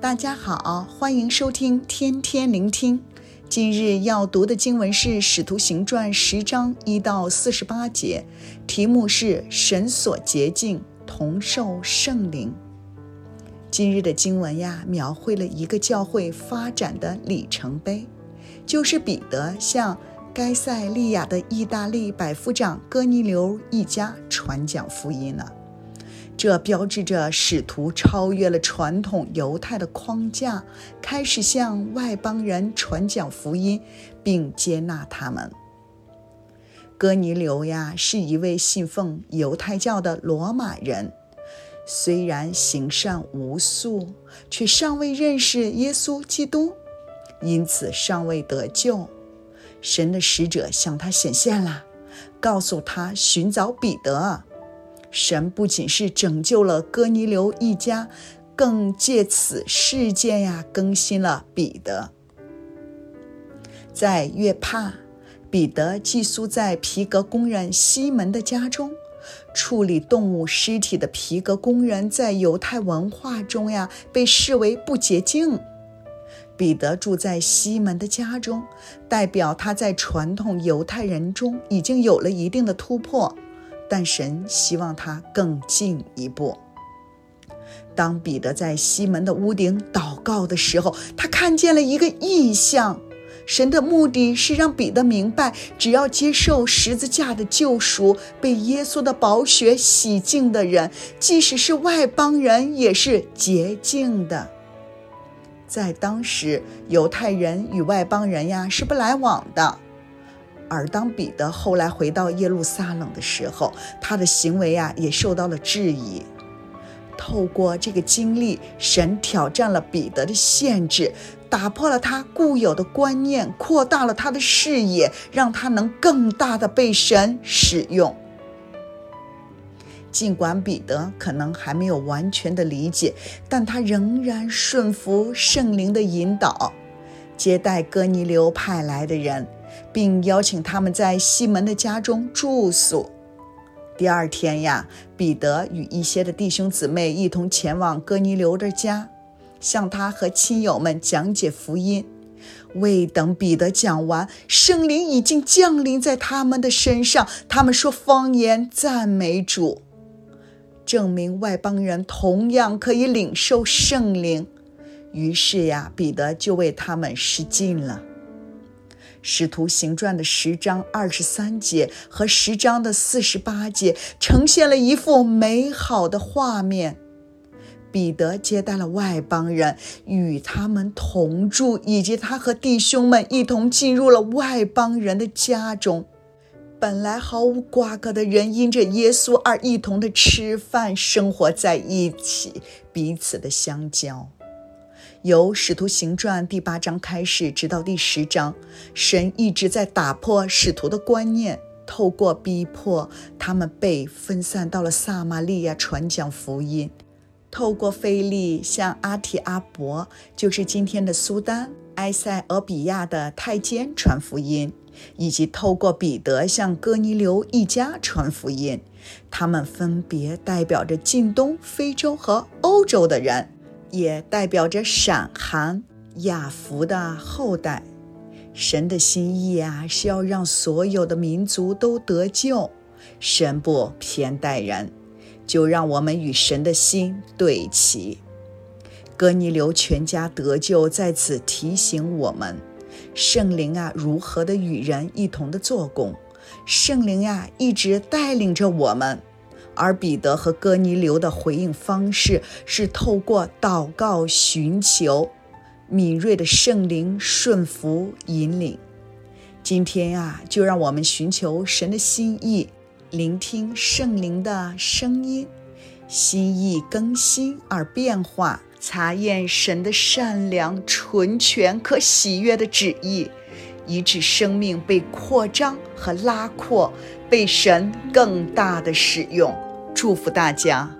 大家好，欢迎收听天天聆听。今日要读的经文是《使徒行传》十章一到四十八节，题目是“神所洁净，同受圣灵”。今日的经文呀，描绘了一个教会发展的里程碑，就是彼得向该撒利亚的意大利百夫长哥尼流一家传讲福音了。这标志着使徒超越了传统犹太的框架，开始向外邦人传讲福音，并接纳他们。哥尼流呀，是一位信奉犹太教的罗马人，虽然行善无数，却尚未认识耶稣基督，因此尚未得救。神的使者向他显现了，告诉他寻找彼得。神不仅是拯救了哥尼流一家，更借此事件呀更新了彼得。在约帕，彼得寄宿在皮革工人西门的家中。处理动物尸体的皮革工人在犹太文化中呀被视为不洁净。彼得住在西门的家中，代表他在传统犹太人中已经有了一定的突破。但神希望他更进一步。当彼得在西门的屋顶祷告的时候，他看见了一个异象。神的目的是让彼得明白，只要接受十字架的救赎，被耶稣的宝血洗净的人，即使是外邦人，也是洁净的。在当时，犹太人与外邦人呀是不来往的。而当彼得后来回到耶路撒冷的时候，他的行为啊也受到了质疑。透过这个经历，神挑战了彼得的限制，打破了他固有的观念，扩大了他的视野，让他能更大的被神使用。尽管彼得可能还没有完全的理解，但他仍然顺服圣灵的引导，接待哥尼流派来的人。并邀请他们在西门的家中住宿。第二天呀，彼得与一些的弟兄姊妹一同前往哥尼流的家，向他和亲友们讲解福音。未等彼得讲完，圣灵已经降临在他们的身上，他们说方言，赞美主，证明外邦人同样可以领受圣灵。于是呀，彼得就为他们施浸了。使徒行传的十章二十三节和十章的四十八节呈现了一幅美好的画面。彼得接待了外邦人，与他们同住，以及他和弟兄们一同进入了外邦人的家中。本来毫无瓜葛的人，因着耶稣而一同的吃饭、生活在一起，彼此的相交。由《使徒行传》第八章开始，直到第十章，神一直在打破使徒的观念，透过逼迫他们被分散到了撒玛利亚传讲福音，透过腓利向阿提阿伯，就是今天的苏丹、埃塞俄比亚的太监传福音，以及透过彼得向哥尼流一家传福音，他们分别代表着近东、非洲和欧洲的人。也代表着闪、寒、雅福的后代。神的心意啊，是要让所有的民族都得救。神不偏待人，就让我们与神的心对齐。哥尼流全家得救，在此提醒我们，圣灵啊，如何的与人一同的做工。圣灵呀、啊，一直带领着我们。而彼得和哥尼流的回应方式是透过祷告寻求敏锐的圣灵顺服引领。今天啊，就让我们寻求神的心意，聆听圣灵的声音，心意更新而变化，查验神的善良、纯全、可喜悦的旨意，以致生命被扩张和拉阔，被神更大的使用。祝福大家。